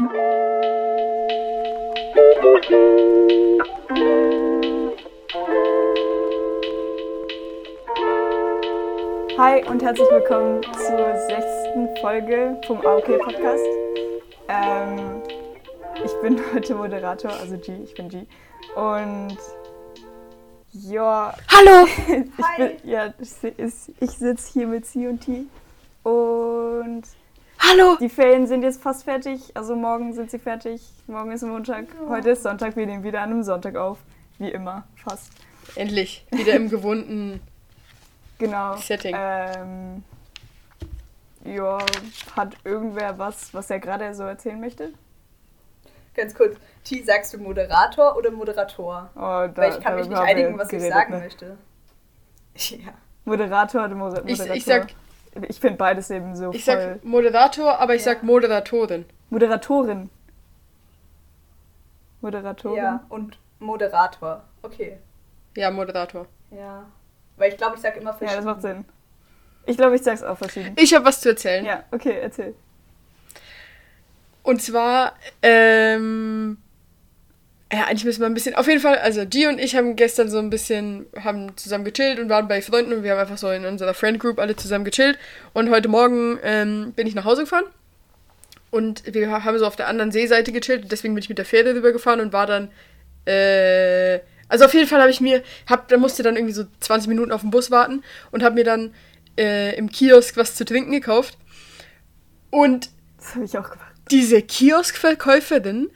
Hi und herzlich willkommen zur sechsten Folge vom AOK Podcast. Ähm, ich bin heute Moderator, also G, ich bin G. Und ja. Hallo! ich bin, ja, ich sitze hier mit C und T. Und Hallo! die Ferien sind jetzt fast fertig. Also morgen sind sie fertig. Morgen ist Montag. Heute ist Sonntag. Wir nehmen wieder an einem Sonntag auf. Wie immer, fast. Endlich, wieder im gewohnten Genau. Setting. Ähm, ja, hat irgendwer was, was er gerade so erzählen möchte? Ganz kurz, T, sagst du Moderator oder Moderator? Oh, da, Weil ich kann mich nicht einigen, was ich geredet, sagen ne? möchte. Ja. Moderator oder Moder Ich, Moderator? ich sag, Ich finde beides eben so ich voll. sag Moderator, aber ich Ja. sag Moderatorin. Moderatorin. Moderatorin. ja, und Moderator. Okay. Ja, Moderator. Ja. Weil ich glaube, ich sage immer Ja, verschieden. das macht Sinn. Ich glaube, ich sag's auch verschieden. Ich habe was zu erzählen. Ja, okay, erzähl. Und zwar, ähm, ja, eigentlich müssen wir ein bisschen, auf jeden Fall, also G und ich haben gestern so ein bisschen, haben zusammen gechillt und waren bei Freunden und wir haben einfach so in unserer Friend Group alle zusammen gechillt. Und heute Morgen ähm, bin ich nach Hause gefahren und wir haben so auf der anderen Seeseite gechillt und deswegen bin ich mit der Fähre rübergefahren und war dann, äh, also auf jeden Fall habe ich mir, hab, da musste dann irgendwie so 20 Minuten auf den Bus warten und habe mir dann äh, im Kiosk was zu trinken gekauft. Und Das habe ich auch gemacht. diese Kioskverkäuferin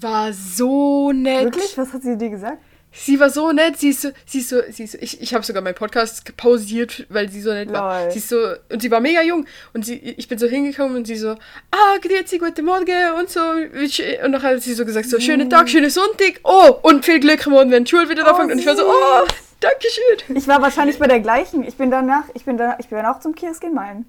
war so nett. Wirklich? Was hat sie dir gesagt? Sie war so nett, sie ist so, sie ist so, sie ist so, ich, ich habe sogar meinen Podcast pausiert, weil sie so nett war. Lol. Sie ist so, und sie war mega jung. Und sie, ich bin so hingekommen und sie so, ah, grüezi, guten Morgen und so. Und dann hat sie so gesagt, so, schönen Tag, schönen Sonntag. Oh, und viel Glück morgen, wenn die Schule wieder Oh, anfängt. und ich war so, oh, danke schön. Ich war wahrscheinlich bei der gleichen. Ich bin danach, ich bin danach, ich bin auch zum Kiosk in Main.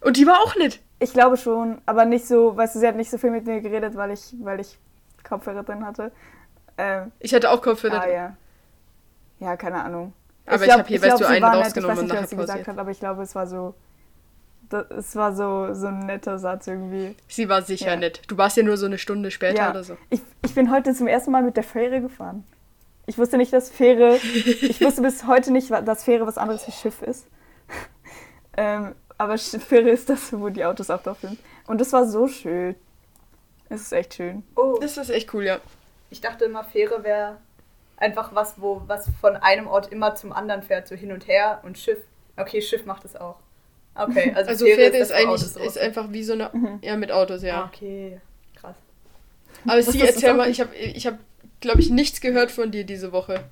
Und die war auch nett. Ich glaube schon, aber nicht so, weißt du, sie hat nicht so viel mit mir geredet, weil ich, weil ich Kopfhörer drin hatte. Ähm, Ich hatte auch Kopfhörer. ah, ja. Ja, keine Ahnung. Aber ich glaub- hab hier, weißt du, einen war nett. rausgenommen ich weiß und nicht, nachher was sie gesagt pausiert. hat, aber ich glaube, es war so, das, es war so, so ein netter Satz irgendwie. Sie war sicher Ja. nett. Du warst ja nur so eine Stunde später Ja. oder so. Ich, ich bin heute zum ersten Mal mit der Fähre gefahren. Ich wusste nicht, dass Fähre, ich wusste bis heute nicht, dass Fähre was anderes wie Schiff ist. ähm, aber Fähre ist das, wo die Autos auch drauf sind. Und das war so schön. Es ist echt schön. Oh, Das ist echt cool, ja. ich dachte immer, Fähre wäre einfach was, wo was von einem Ort immer zum anderen fährt, so hin und her und Schiff. Okay, Schiff macht es auch. Okay, also, Also Fähre das, ist wo eigentlich ist einfach wie so eine, Mhm. ja, mit Autos, ja. Okay, krass. Aber Was sie, ist das erzähl mal, ich habe, ich hab, glaube ich, nichts gehört von dir diese Woche.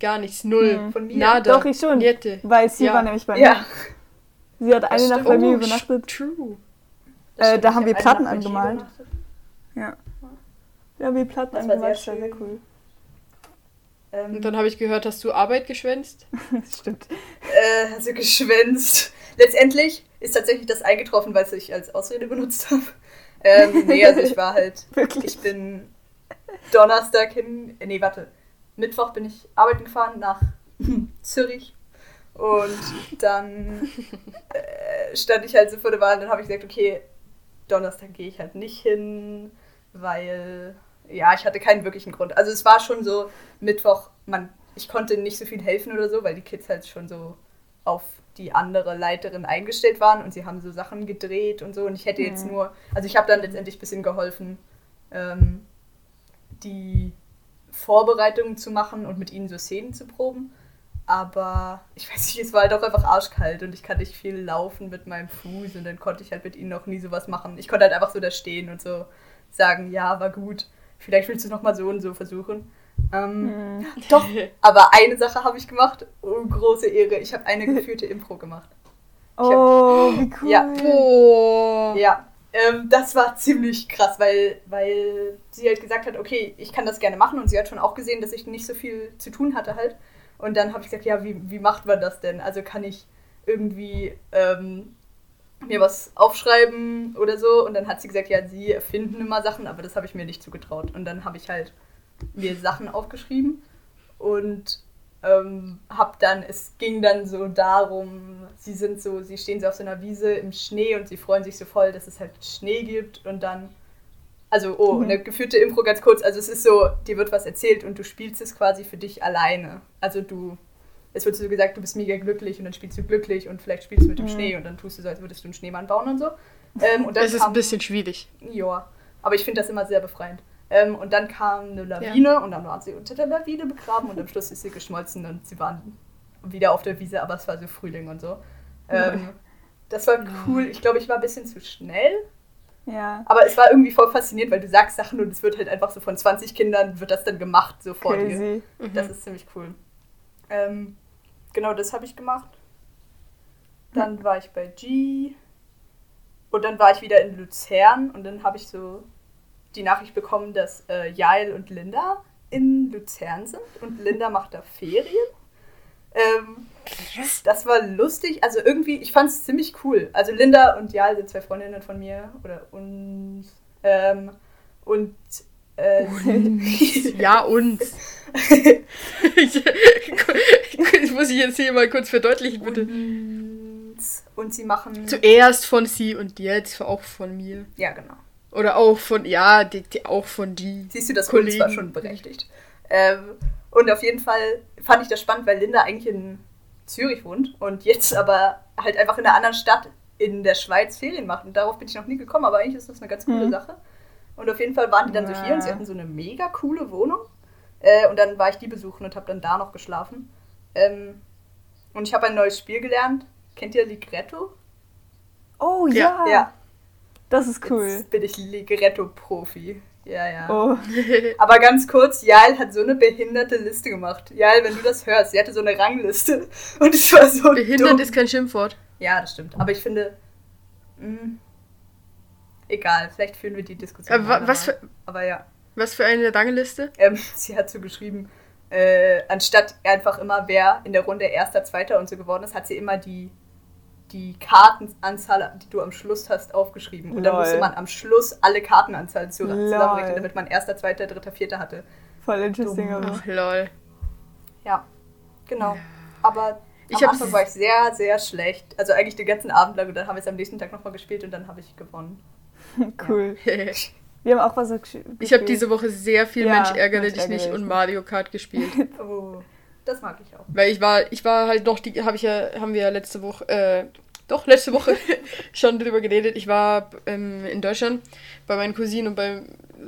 Gar nichts, null. Mhm. Von mir? Nada. Doch, ich schon. Niente. Weil sie Ja. war nämlich bei Ja, mir. Sie hat eine Nacht bei mir Oh, übernachtet. True. Äh, stimmt. da haben hab wir Platten angemalt. Ja. Ja, wie Platten Das angemalt. sehr Das war sehr cool. Ähm, Und dann habe ich gehört, hast du Arbeit geschwänzt. Das stimmt. äh, also geschwänzt. Letztendlich ist tatsächlich das eingetroffen, weil ich als Ausrede benutzt habe. Ähm, nee, also ich war halt, Wirklich. ich bin Donnerstag hin, äh, nee, warte, Mittwoch bin ich arbeiten gefahren nach Zürich und dann äh, stand ich halt so vor der Wahl und dann habe ich gesagt, okay, Donnerstag gehe ich halt nicht hin, weil, ja, ich hatte keinen wirklichen Grund. Also es war schon so, Mittwoch, man, ich konnte nicht so viel helfen oder so, weil die Kids halt schon so auf die andere Leiterin eingestellt waren und sie haben so Sachen gedreht und so und ich hätte jetzt Mhm. nur, also ich habe dann letztendlich ein bisschen geholfen, ähm, die Vorbereitungen zu machen und mit ihnen so Szenen zu proben. Aber ich weiß nicht, es war halt auch einfach arschkalt und ich kann nicht viel laufen mit meinem Fuß und dann konnte ich halt mit ihnen noch nie sowas machen. Ich konnte halt einfach so da stehen und so sagen, ja, war gut. Vielleicht willst du es nochmal so und so versuchen. Ähm, Mhm. Doch, aber eine Sache habe ich gemacht. Oh, große Ehre. Ich habe eine geführte Impro gemacht. Oh, wie cool. Ja. Boah. Ja, ähm, das war ziemlich krass, weil, weil sie halt gesagt hat, okay, ich kann das gerne machen und sie hat schon auch gesehen, dass ich nicht so viel zu tun hatte halt. Und dann habe ich gesagt, ja, wie, wie macht man das denn? Also kann ich irgendwie ähm, mir was aufschreiben oder so? Und dann hat sie gesagt, ja, sie erfinden immer Sachen, aber das habe ich mir nicht zugetraut. Und dann habe ich halt mir Sachen aufgeschrieben und ähm, hab dann, es ging dann so darum, sie sind so, sie stehen so auf so einer Wiese im Schnee und sie freuen sich so voll, dass es halt Schnee gibt und dann, also, oh, Mhm. eine geführte Impro ganz kurz, also es ist so, dir wird was erzählt und du spielst es quasi für dich alleine. Also du, es wird so gesagt, du bist mega glücklich und dann spielst du glücklich und vielleicht spielst du mit dem Mhm. Schnee und dann tust du so, als würdest du einen Schneemann bauen und so. Ähm, und Das ist kam- ein bisschen schwierig. ja, aber ich finde das immer sehr befreiend. Ähm, und dann kam eine Lawine und dann waren sie unter der Lawine begraben und am Schluss ist sie geschmolzen und sie waren wieder auf der Wiese, aber es war so Frühling und so. Ähm, das war cool. Ich glaube, ich war ein bisschen zu schnell, Ja. aber es war irgendwie voll faszinierend, weil du sagst Sachen und es wird halt einfach so von 20 Kindern wird das dann gemacht so vor dir. Crazy. Das ist ziemlich cool. Ähm, genau, das habe ich gemacht. Dann war ich bei G. Und dann war ich wieder in Luzern und dann habe ich so die Nachricht bekommen, dass äh, Jael und Linda in Luzern sind und Linda macht da Ferien. Ähm, das war lustig. Also irgendwie, ich fand es ziemlich cool. Also Linda und Jael sind zwei Freundinnen von mir oder uns. Ähm, und äh, Ja, und. ich, ich muss ich jetzt hier mal kurz verdeutlichen, bitte. und, und sie machen. Zuerst von sie und jetzt auch von mir. Ja, genau. Oder auch von, ja, die, die auch von die. Siehst du, das Kollegen. War schon berechtigt. Ähm, und auf jeden Fall fand ich das spannend, weil Linda eigentlich in Zürich wohnt und jetzt aber halt einfach in einer anderen Stadt in der Schweiz Ferien macht. Und darauf bin ich noch nie gekommen, aber eigentlich ist das eine ganz coole Mhm. Sache. Und auf jeden Fall waren die dann so Ja. hier und sie hatten so eine mega coole Wohnung. Äh, und dann war ich die besuchen und habe dann da noch geschlafen. Ähm, und ich habe ein neues Spiel gelernt. Kennt ihr Ligretto? Oh Ja. ja. Ja. Das ist cool. Jetzt bin ich Ligretto-Profi. Ja, ja. Oh. Aber ganz kurz, Jael hat so eine behinderte Liste gemacht. Jael, wenn du das hörst, sie hatte so eine Rangliste. Und es war so Behindert dumm. ist kein Schimpfwort. Ja, das stimmt. Aber ich finde, mh, egal, vielleicht führen wir die Diskussion. Aber was für, Aber ja, was für eine Rangliste? ähm, sie hat so geschrieben, äh, anstatt einfach immer, wer in der Runde Erster, Zweiter und so geworden ist, hat sie immer die, die Kartenanzahl, die du am Schluss hast, aufgeschrieben. Und dann Lol. musste man am Schluss alle Kartenanzahl zusammenrechnen, damit man Erster, Zweiter, Dritter, Vierter hatte. Voll interesting, Dumm. Ach, lol. Ja, genau. Aber Ich am Anfang war ich sehr, sehr schlecht. Also eigentlich den ganzen Abend lang und dann haben wir es am nächsten Tag nochmal gespielt und dann habe ich gewonnen. Cool. Wir haben auch was gespielt. Ich habe diese Woche sehr viel Ja, Mensch ärgere Mensch, dich ärgere nicht und. Mario Kart gespielt. Oh, das mag ich auch. Weil ich war, ich war halt noch, die habe ich ja, haben wir ja letzte Woche, äh, doch, letzte Woche schon drüber geredet. Ich war ähm, in Deutschland bei meinen Cousinen und bei,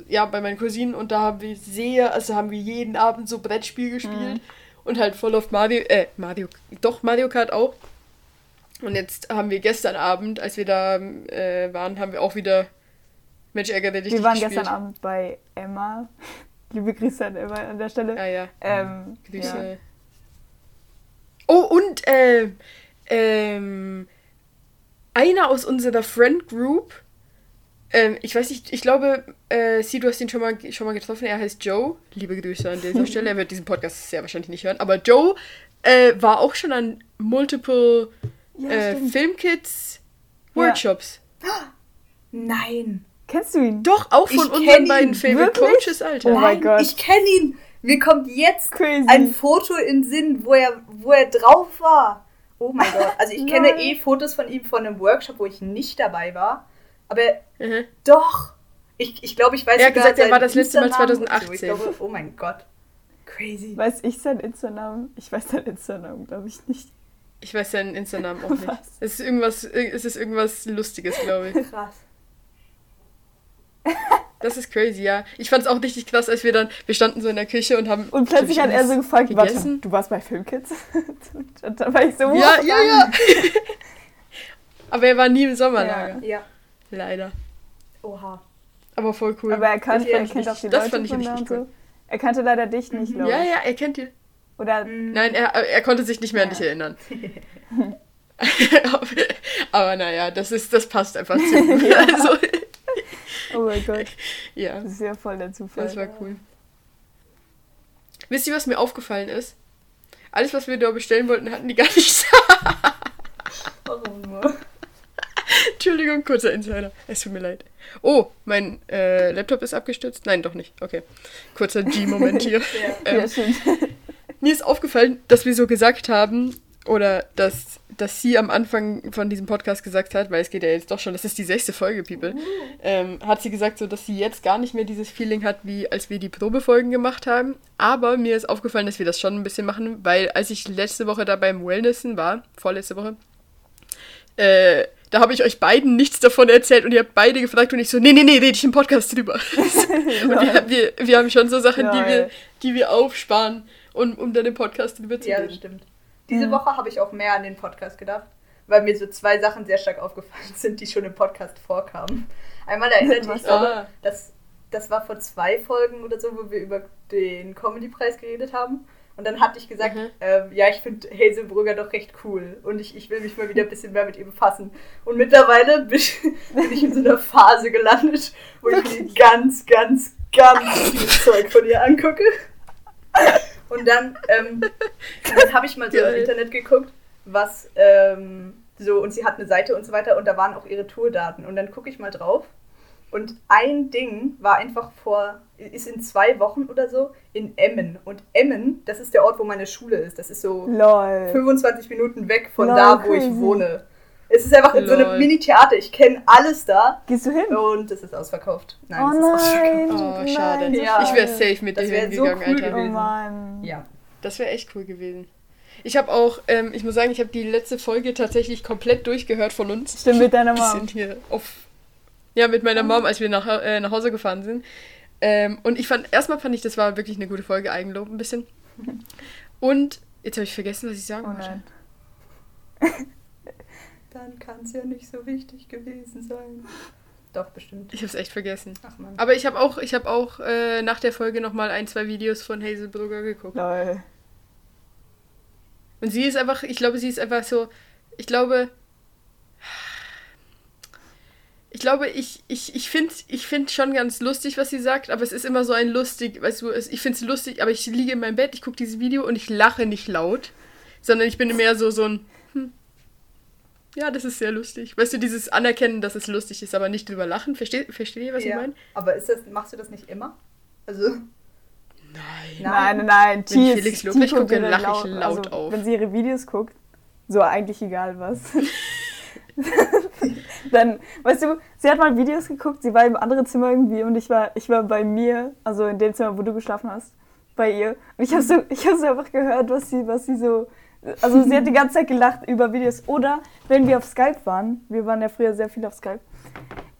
ja, bei meinen Cousinen und da haben wir sehr, also haben wir jeden Abend so Brettspiel gespielt und halt voll auf Mario, äh, Mario, doch, Mario Kart auch. Und jetzt haben wir gestern Abend, als wir da äh, waren, haben wir auch wieder Mensch ärgere dich Wir waren gespielt. gestern Abend bei Emma. Liebe Grüße an Emma an der Stelle. Ja, ja. Ähm, Grüße. ja. Oh, und äh, ähm, einer aus unserer Friend Group, ähm, ich weiß nicht, ich glaube, äh, sie, du hast ihn schon mal, schon mal getroffen, er heißt Joe. Liebe Grüße an dieser Stelle, er wird diesen Podcast sehr wahrscheinlich nicht hören, aber Joe äh, war auch schon an multiple Ja, äh. Filmkids Ja. Workshops. Nein. Kennst du ihn? Doch, auch von Ich unseren beiden. Favorite Wirklich? Coaches, Alter. Oh mein Nein, Gott. Ich kenne ihn. Mir kommt jetzt Crazy. ein Foto in den Sinn, wo er, wo er drauf war. Oh mein Gott. Also ich kenne eh Fotos von ihm von einem Workshop, wo ich nicht dabei war. Aber Mhm. doch. Ich, ich glaube, ich weiß Er hat gesagt, er war das letzte Mal Insta-Namen und so. 2018. Ich glaube, oh mein Gott. Crazy. Weiß ich seinen Insta-Namen? Ich weiß seinen Insta-Namen, glaube ich nicht. Ich weiß seinen Insta-Namen auch nicht. Was? Es ist irgendwas, es ist irgendwas Lustiges, glaube ich. Krass. Das ist crazy, ja. Ich fand es auch richtig krass, als wir dann, wir standen so in der Küche und haben. Und plötzlich hat er so gefragt, warte, gegessen. du warst bei Filmkids? Und dann war ich so, Ja, wow. ja, ja. Aber er war nie im Sommerlager. Ja. Leider. Oha. Aber voll cool. Aber er, kann, Das fand er kennt auch die das Leute fand ich richtig und so. Er kannte leider dich nicht, glaube ja, ich. ja, er kennt ihn. Oder Mhm. Nein, er, er konnte sich nicht mehr an Ja. dich erinnern. Aber naja, das ist, das passt einfach zu gut. Also, Oh mein Gott, ja, das ist ja voll der Zufall. das war cool. Wisst ihr, was mir aufgefallen ist? Alles, was wir da bestellen wollten, hatten die gar nicht. Warum nur? Entschuldigung, kurzer Insider. Es tut mir leid. Oh, mein äh, Laptop ist abgestürzt. Nein, doch nicht. Okay. Kurzer G-Moment hier. Ja. Ja, ähm, stimmt. mir ist aufgefallen, dass wir so gesagt haben, oder dass, dass sie am Anfang von diesem Podcast gesagt hat, weil es geht ja jetzt doch schon, das ist die sechste Folge, People, ähm, hat sie gesagt, so, dass sie jetzt gar nicht mehr dieses Feeling hat, wie als wir die Probefolgen gemacht haben. Aber mir ist aufgefallen, dass wir das schon ein bisschen machen, weil als ich letzte Woche da beim Wellnessen war, vorletzte Woche, äh, da habe ich euch beiden nichts davon erzählt und ihr habt beide gefragt und ich so, nee, nee, nee, rede ich im Podcast drüber. und wir, wir, wir haben schon so Sachen, die wir, die wir aufsparen, um, um dann im Podcast drüber zu Ja, reden. das stimmt. Diese Mhm. Woche habe ich auch mehr an den Podcast gedacht, weil mir so zwei Sachen sehr stark aufgefallen sind, die schon im Podcast vorkamen. Einmal erinnerte ich, Was? ich glaube, Ah. das, war vor zwei Folgen oder so, wo wir über den Comedy-Preis geredet haben. Und dann hatte ich gesagt, Mhm. ähm, ja, ich finde Hazel Brugger doch recht cool und ich, ich will mich mal wieder ein bisschen mehr mit ihr befassen. Und mittlerweile bin, bin ich in so einer Phase gelandet, wo ich mir ganz, ganz, ganz viel Zeug von ihr angucke. Und dann, ähm, dann habe ich mal so im Geil. Internet geguckt, was ähm, so, und sie hat eine Seite und so weiter und da waren auch ihre Tourdaten. Und dann gucke ich mal drauf. Und ein Ding war einfach vor, ist in zwei Wochen oder so in Emmen. Und Emmen, das ist der Ort, wo meine Schule ist. Das ist so Lol. 25 Minuten weg von Lol, da, wo ich crazy. wohne. Es ist einfach so Lol. eine Mini-Theater. Ich kenne alles da. Gehst du hin? Und es ist ausverkauft. Nein, oh es ist ausverkauft. nein. Oh, schade. Nein, so Ja. Ich wäre safe mit dir Das wär so hingegangen, cool Alter. Oh gewesen. Mann. Ja. Das wäre echt cool gewesen. Ich habe auch, ähm, ich muss sagen, ich habe die letzte Folge tatsächlich komplett durchgehört von uns. Stimmt, mit deiner Wir sind Mom. hier auf. Ja, mit meiner Mom, als wir nach, äh, nach Hause gefahren sind. Ähm, und ich fand, erstmal fand ich, das war wirklich eine gute Folge, Eigenlob ein bisschen. Und, jetzt habe ich vergessen, was ich sagen Oh wollte. Dann kann es ja nicht so wichtig gewesen sein. Doch, bestimmt. Ich habe es echt vergessen. Ach man. Aber ich habe auch, ich habe auch äh, nach der Folge nochmal ein, zwei Videos von Hazel Brugger geguckt. Lol. Und sie ist einfach, ich glaube, sie ist einfach so, ich glaube, ich glaube, ich, ich, ich finde ich find schon ganz lustig, was sie sagt, aber es ist immer so ein lustig, weißt du, ich finde es lustig, aber ich liege in meinem Bett, ich gucke dieses Video und ich lache nicht laut, sondern ich bin mehr so, so ein, ja, das ist sehr lustig. Weißt du, dieses Anerkennen, dass es lustig ist, aber nicht drüber lachen. Versteht, versteht ihr, was ich ja. meine? Aber ist das, machst du das nicht immer? Also, Nein. Nein, nein, nein. Wenn ich T- Felix Lobrecht guckt gucke, ihre lache ich laut- laut also, auf. Wenn sie ihre Videos guckt, so eigentlich egal was. Dann, weißt du, sie hat mal Videos geguckt, sie war im anderen Zimmer irgendwie und ich war, ich war bei mir, also in dem Zimmer, wo du geschlafen hast, bei ihr. Und ich habe so, ich habe so einfach gehört, was sie, was sie so. Also sie hat die ganze Zeit gelacht über Videos. Oder wenn wir auf Skype waren, wir waren ja früher sehr viel auf Skype.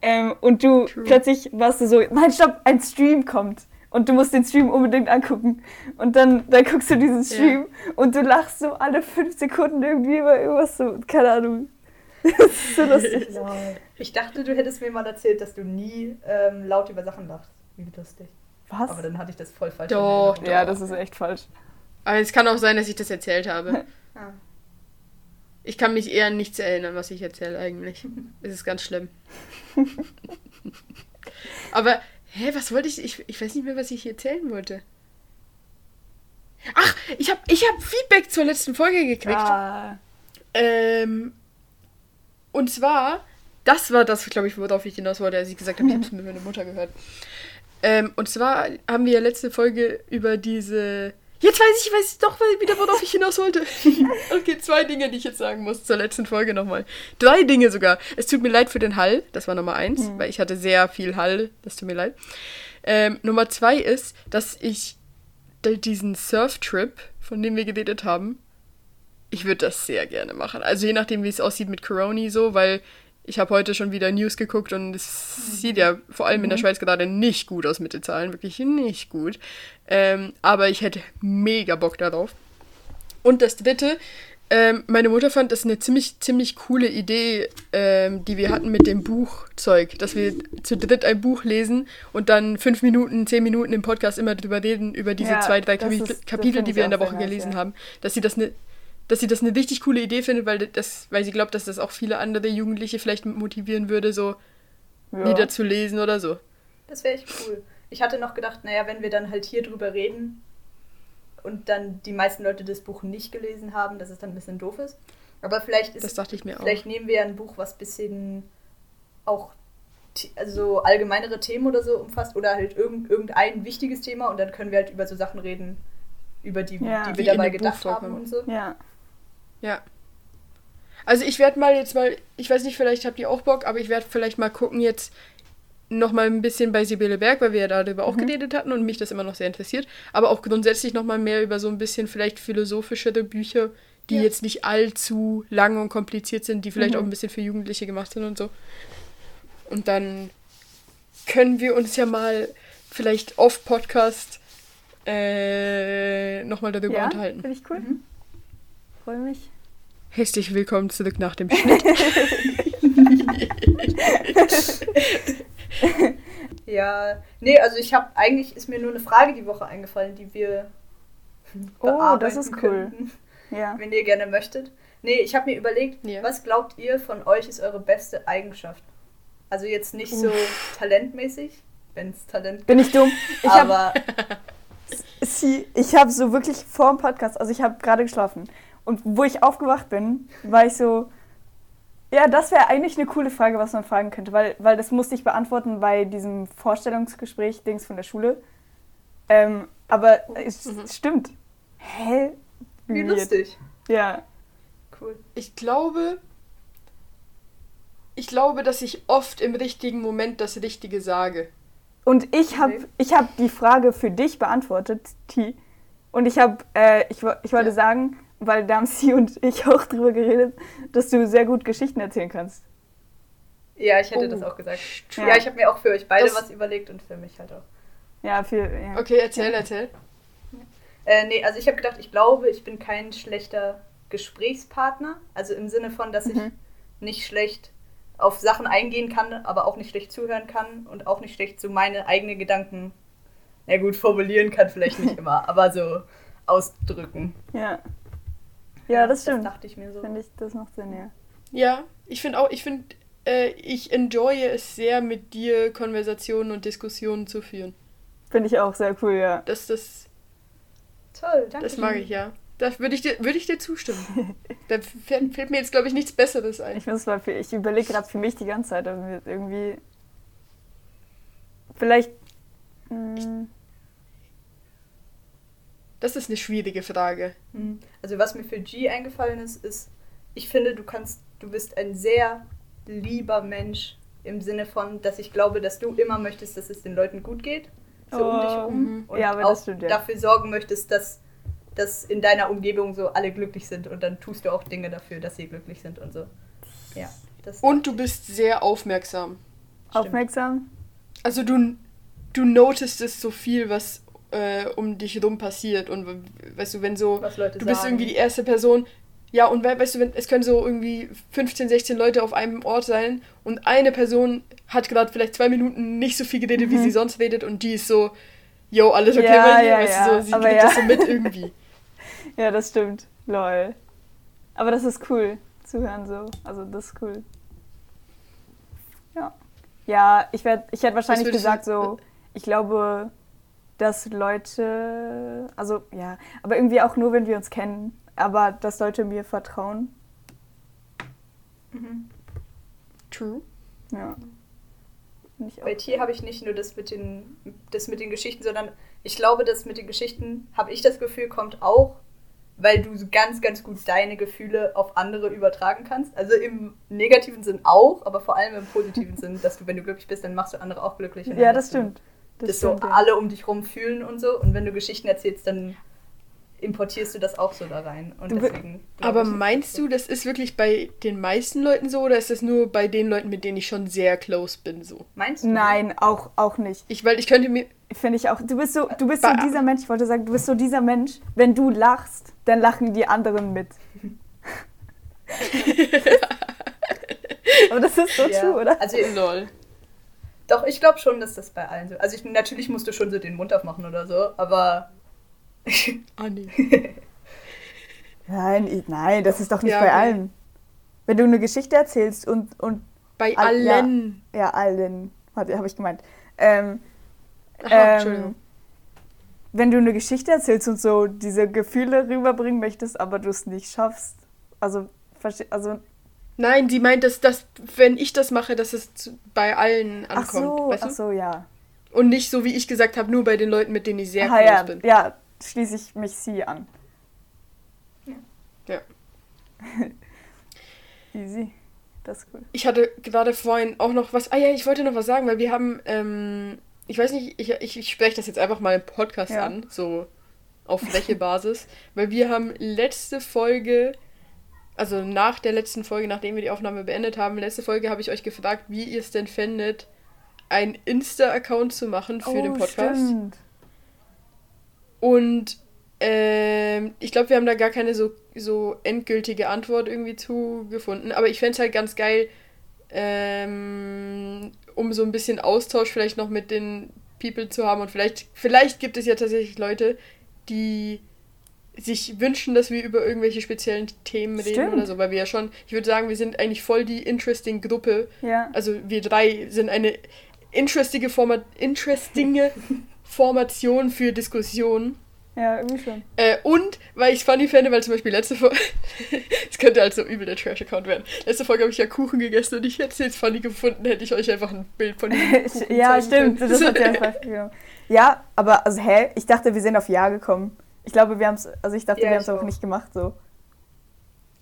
Ähm, und du True. plötzlich warst du so, nein, stopp, ein Stream kommt. Und du musst den Stream unbedingt angucken. Und dann, dann guckst du diesen Stream und du lachst so alle fünf Sekunden irgendwie über irgendwas so, keine Ahnung. Das ist so lustig. ich dachte, du hättest mir mal erzählt, dass du nie ähm, laut über Sachen lachst. Wie lustig. Was? Aber dann hatte ich das voll falsch. Doch. Ja, das ist echt falsch. Aber es kann auch sein, dass ich das erzählt habe. Ah. Ich kann mich eher an nichts erinnern, was ich erzähle eigentlich. Es ist ganz schlimm. Aber, hä, was wollte ich? ich? Ich weiß nicht mehr, was ich erzählen wollte. Ach, ich habe ich hab Feedback zur letzten Folge gekriegt. Ah, Ähm, und zwar, das war das, glaube ich, worauf ich hinaus wollte, als ich gesagt habe, ich habe es mit meiner Mutter gehört. Ähm, und zwar haben wir ja letzte Folge über diese. Jetzt weiß ich, weiß ich doch wieder, worauf ich hinaus wollte. okay, zwei Dinge, die ich jetzt sagen muss zur letzten Folge nochmal. Drei Dinge sogar. Es tut mir leid für den Hall, das war Nummer eins, weil ich hatte sehr viel Hall, das tut mir leid. Ähm, Nummer zwei ist, dass ich diesen Surftrip, von dem wir geredet haben, ich würde das sehr gerne machen. Also je nachdem, wie es aussieht mit Corona so, weil ich habe heute schon wieder News geguckt und es sieht ja vor allem in der Schweiz gerade nicht gut aus mit den Zahlen, wirklich nicht gut. Ähm, aber ich hätte mega Bock darauf. Und das dritte, ähm, meine Mutter fand das eine ziemlich, ziemlich coole Idee, ähm, die wir hatten mit dem Buchzeug, dass wir zu dritt ein Buch lesen und dann fünf Minuten, zehn Minuten im Podcast immer drüber reden, über diese Ja, zwei, drei Kapitel, ist- Kapitel die wir in der Woche gelesen ja. haben, dass sie das eine dass sie das eine richtig coole Idee findet, weil das, weil sie glaubt, dass das auch viele andere Jugendliche vielleicht motivieren würde, so ja. Lieder zu lesen oder so. Das wäre echt cool. Ich hatte noch gedacht, naja, wenn wir dann halt hier drüber reden und dann die meisten Leute das Buch nicht gelesen haben, dass es dann ein bisschen doof ist. Aber vielleicht ist Das dachte ich mir auch. Vielleicht nehmen wir ja ein Buch, was ein bisschen auch also allgemeinere Themen oder so umfasst oder halt irgend, irgendein wichtiges Thema und dann können wir halt über so Sachen reden, über die, Ja. die Die wir in dabei gedacht haben und so. Ja. Ja. Also ich werde mal jetzt mal, ich weiß nicht, vielleicht habt ihr auch Bock, aber ich werde vielleicht mal gucken jetzt noch mal ein bisschen bei Sibylle Berg, weil wir ja darüber auch geredet hatten und mich das immer noch sehr interessiert, aber auch grundsätzlich noch mal mehr über so ein bisschen vielleicht philosophischere Bücher, die Ja. jetzt nicht allzu lang und kompliziert sind, die vielleicht Mhm. auch ein bisschen für Jugendliche gemacht sind und so. Und dann können wir uns ja mal vielleicht off Podcast äh, noch mal darüber Ja, unterhalten. finde ich cool. Mhm. Freue mich. Herzlich willkommen zurück nach dem Schnitt. Ja, nee, also ich habe eigentlich ist mir nur eine Frage die Woche eingefallen, die wir Oh, das ist cool. könnten, Ja. wenn ihr gerne möchtet. Nee, ich habe mir überlegt, Ja. was glaubt ihr von euch ist eure beste Eigenschaft? Also jetzt nicht so talentmäßig, wenn es Talent Bin ich dumm? Ich habe aber Sie, ich habe so wirklich vor dem Podcast, also ich habe gerade geschlafen. Und wo ich aufgewacht bin, war ich so, ja, das wäre eigentlich eine coole Frage, was man fragen könnte, weil, weil das musste ich beantworten bei diesem Vorstellungsgespräch, Dings von der Schule. Ähm, aber es Mhm. stimmt. Hä? wie lustig. Ja. Cool. Ich glaube, ich glaube, dass ich oft im richtigen Moment das Richtige sage. Und ich habe Okay. ich hab die Frage für dich beantwortet, T. Und ich habe, äh, ich, ich wollte Ja. sagen, weil da haben sie und ich auch drüber geredet, dass du sehr gut Geschichten erzählen kannst. Ja, ich hätte Oh, das auch gesagt. stimmt. Ja, ich habe mir auch für euch beide Das- was überlegt und für mich halt auch. Ja, viel. Ja. Okay, erzähl, erzähl. Äh, nee, also ich habe gedacht, ich glaube, ich bin kein schlechter Gesprächspartner. Also im Sinne von, dass ich Mhm. nicht schlecht auf Sachen eingehen kann, aber auch nicht schlecht zuhören kann und auch nicht schlecht so meine eigenen Gedanken, na gut, formulieren kann vielleicht nicht immer, aber so ausdrücken. Ja. Ja, das Das stimmt. dachte ich mir so. Finde ich, das macht Sinn, ja. Ja, ich finde auch, ich finde, äh, ich enjoye es sehr, mit dir Konversationen und Diskussionen zu führen. Finde ich auch sehr cool, ja. Das, das, Toll, danke. das mag ich, ja. Da würde ich dir, würde ich dir zustimmen. da fällt, mir jetzt, glaube ich, nichts Besseres ein. Ich muss mal für, ich überlege gerade für mich die ganze Zeit, aber mir irgendwie. Vielleicht. mm, Das ist eine schwierige Frage. Mhm. Also was mir für G eingefallen ist, ist, ich finde, du kannst, du bist ein sehr lieber Mensch im Sinne von, dass ich glaube, dass du immer möchtest, dass es den Leuten gut geht, so um dich Oh, herum. mhm. Und Ja, aber auch das stimmt, ja. dafür sorgen möchtest, dass, dass in deiner Umgebung so alle glücklich sind und dann tust du auch Dinge dafür, dass sie glücklich sind und so. Ja. Das Und du bist sehr aufmerksam. Stimmt. aufmerksam. Also du, du notest so viel, was äh, um dich rum passiert. Und we- weißt du, wenn so, du bist sagen. irgendwie die erste Person. Ja, und we weißt du, wenn, es können so irgendwie 15, 16 Leute auf einem Ort sein und eine Person hat gerade vielleicht zwei Minuten nicht so viel geredet, wie Mhm. sie sonst redet und die ist so, yo, alles okay Ja, bei dir, ja, weißt ja, du, so, sie aber kriegt ja. das so mit irgendwie. Ja, das stimmt. Lol. Aber das ist cool zu hören so. Also das ist cool. Ja. Ja, ich werd, ich hätte wahrscheinlich gesagt so, ich glaube, dass Leute, also ja, aber irgendwie auch nur, wenn wir uns kennen, aber dass Leute mir vertrauen. Mhm. True. Ja. Bei Tier habe ich nicht nur das mit, den, das mit den Geschichten, sondern ich glaube, das mit den Geschichten, habe ich das Gefühl, kommt auch, weil du ganz, ganz gut deine Gefühle auf andere übertragen kannst. Also im negativen Sinn auch, aber vor allem im positiven Sinn, dass du, wenn du glücklich bist, dann machst du andere auch glücklich. Ja, das stimmt. Das Das stimmt, so ja. alle um dich rum fühlen und so. Und wenn du Geschichten erzählst, dann importierst du das auch so da rein. Und deswegen. Aber ich, meinst du, das ist wirklich bei den meisten Leuten so oder ist das nur bei den Leuten, mit denen ich schon sehr close bin so? Meinst du? Nein, auch, auch nicht. Ich, weil ich könnte mir, Finde ich auch. Du bist so, du bist so dieser Mensch, ich wollte sagen, du bist so dieser Mensch, wenn du lachst, dann lachen die anderen mit. Aber das ist so Ja. true, oder? Also, lol. Doch, ich glaube schon, dass das bei allen so Also, ich, natürlich musst du schon so den Mund aufmachen oder so, aber. Ah, nee. Nein, ich, nein, das ist doch nicht Ja, bei okay. allen. Wenn du eine Geschichte erzählst und, und Bei All- ja. allen. ja, allen, warte, habe ich gemeint. Ähm, Aha, ähm, Entschuldigung. wenn du eine Geschichte erzählst und so diese Gefühle rüberbringen möchtest, aber du es nicht schaffst. Also, also Nein, sie meint, dass das, wenn ich das mache, dass es bei allen ach ankommt. so, weißt du? ach so, ja. Und nicht so, wie ich gesagt habe, nur bei den Leuten, mit denen ich sehr Aha, close ja, bin. ja, schließe ich mich sie an. Ja. Easy. Das ist cool. Ich hatte gerade vorhin auch noch was. Ah ja, ich wollte noch was sagen, weil wir haben, ähm, ich weiß nicht, ich, ich, ich spreche das jetzt einfach mal im Podcast Ja. an, so auf Flächebasis, weil wir haben letzte Folge, also nach der letzten Folge, nachdem wir die Aufnahme beendet haben, letzte Folge habe ich euch gefragt, wie ihr es denn fändet, einen Insta-Account zu machen für den Podcast. Oh, Stimmt. Und ähm, ich glaube, wir haben da gar keine so, so endgültige Antwort irgendwie zu gefunden. Aber ich fände es halt ganz geil, ähm, um so ein bisschen Austausch vielleicht noch mit den People zu haben. Und vielleicht, vielleicht gibt es ja tatsächlich Leute, die sich wünschen, dass wir über irgendwelche speziellen Themen reden Stimmt. oder so, weil wir ja schon, ich würde sagen, wir sind eigentlich voll die interesting Gruppe. Ja. Also wir drei sind eine interestige Format, interestinge Formation für Diskussionen. Ja, irgendwie schon. Äh, und weil ich es funny fände, weil zum Beispiel letzte Folge, es könnte halt so übel der Trash-Account werden. Letzte Folge habe ich ja Kuchen gegessen und ich hätte es jetzt funny gefunden, hätte ich euch einfach ein Bild von diesem Kuchen ja, stimmt. können. Das hat ja einfach. Ja, aber also hä? Ich dachte, wir sind auf Ja gekommen. Ich glaube, wir haben es, also ich dachte, Ja, wir haben es auch nicht gemacht so.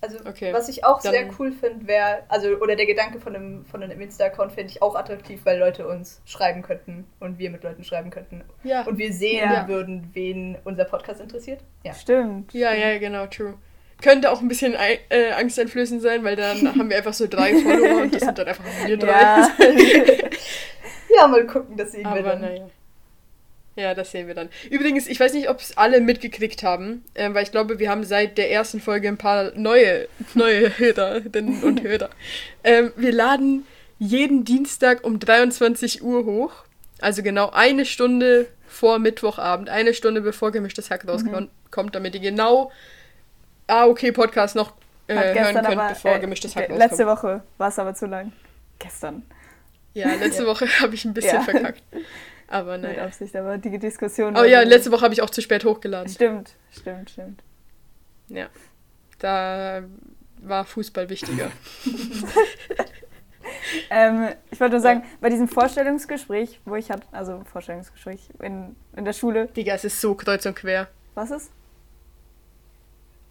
Also, Okay, was ich auch sehr cool finde, wäre, also, oder der Gedanke von einem, von einem Insta-Account finde ich auch attraktiv, weil Leute uns schreiben könnten und wir mit Leuten schreiben könnten. Ja. Und wir sehen Ja. würden, wen unser Podcast interessiert. Ja. Stimmt. ja, ja, genau, true. Könnte auch ein bisschen äh, angsteinflößend sein, weil dann haben wir einfach so drei Follower und das Ja. sind dann einfach wir drei. Ja. Ja, mal gucken, das sehen wir Aber dann. naja. Ja, das sehen wir dann. Übrigens, ich weiß nicht, ob es alle mitgekriegt haben, ähm, weil ich glaube, wir haben seit der ersten Folge ein paar neue, neue Hörerinnen und Hörer. Ähm, wir laden jeden Dienstag um 23 Uhr hoch. Also genau eine Stunde vor Mittwochabend, eine Stunde bevor gemischtes Hack rauskommt, kommt, damit ihr genau Ah, okay, Podcast noch äh, hören könnt, aber, bevor äh, gemischtes Hack rauskommt. Letzte Woche war es aber zu lang. Gestern. Ja, letzte Woche habe ich ein bisschen Ja. verkackt. Aber Mit naja. Absicht, aber die Diskussion. Oh ja, letzte Woche habe ich auch zu spät hochgeladen. Stimmt, stimmt, stimmt. Ja. Da war Fußball wichtiger. Ähm, ich wollte nur sagen, bei diesem Vorstellungsgespräch, wo ich hatte, also Vorstellungsgespräch in, in der Schule, Digga, es ist so kreuz und quer. was ist?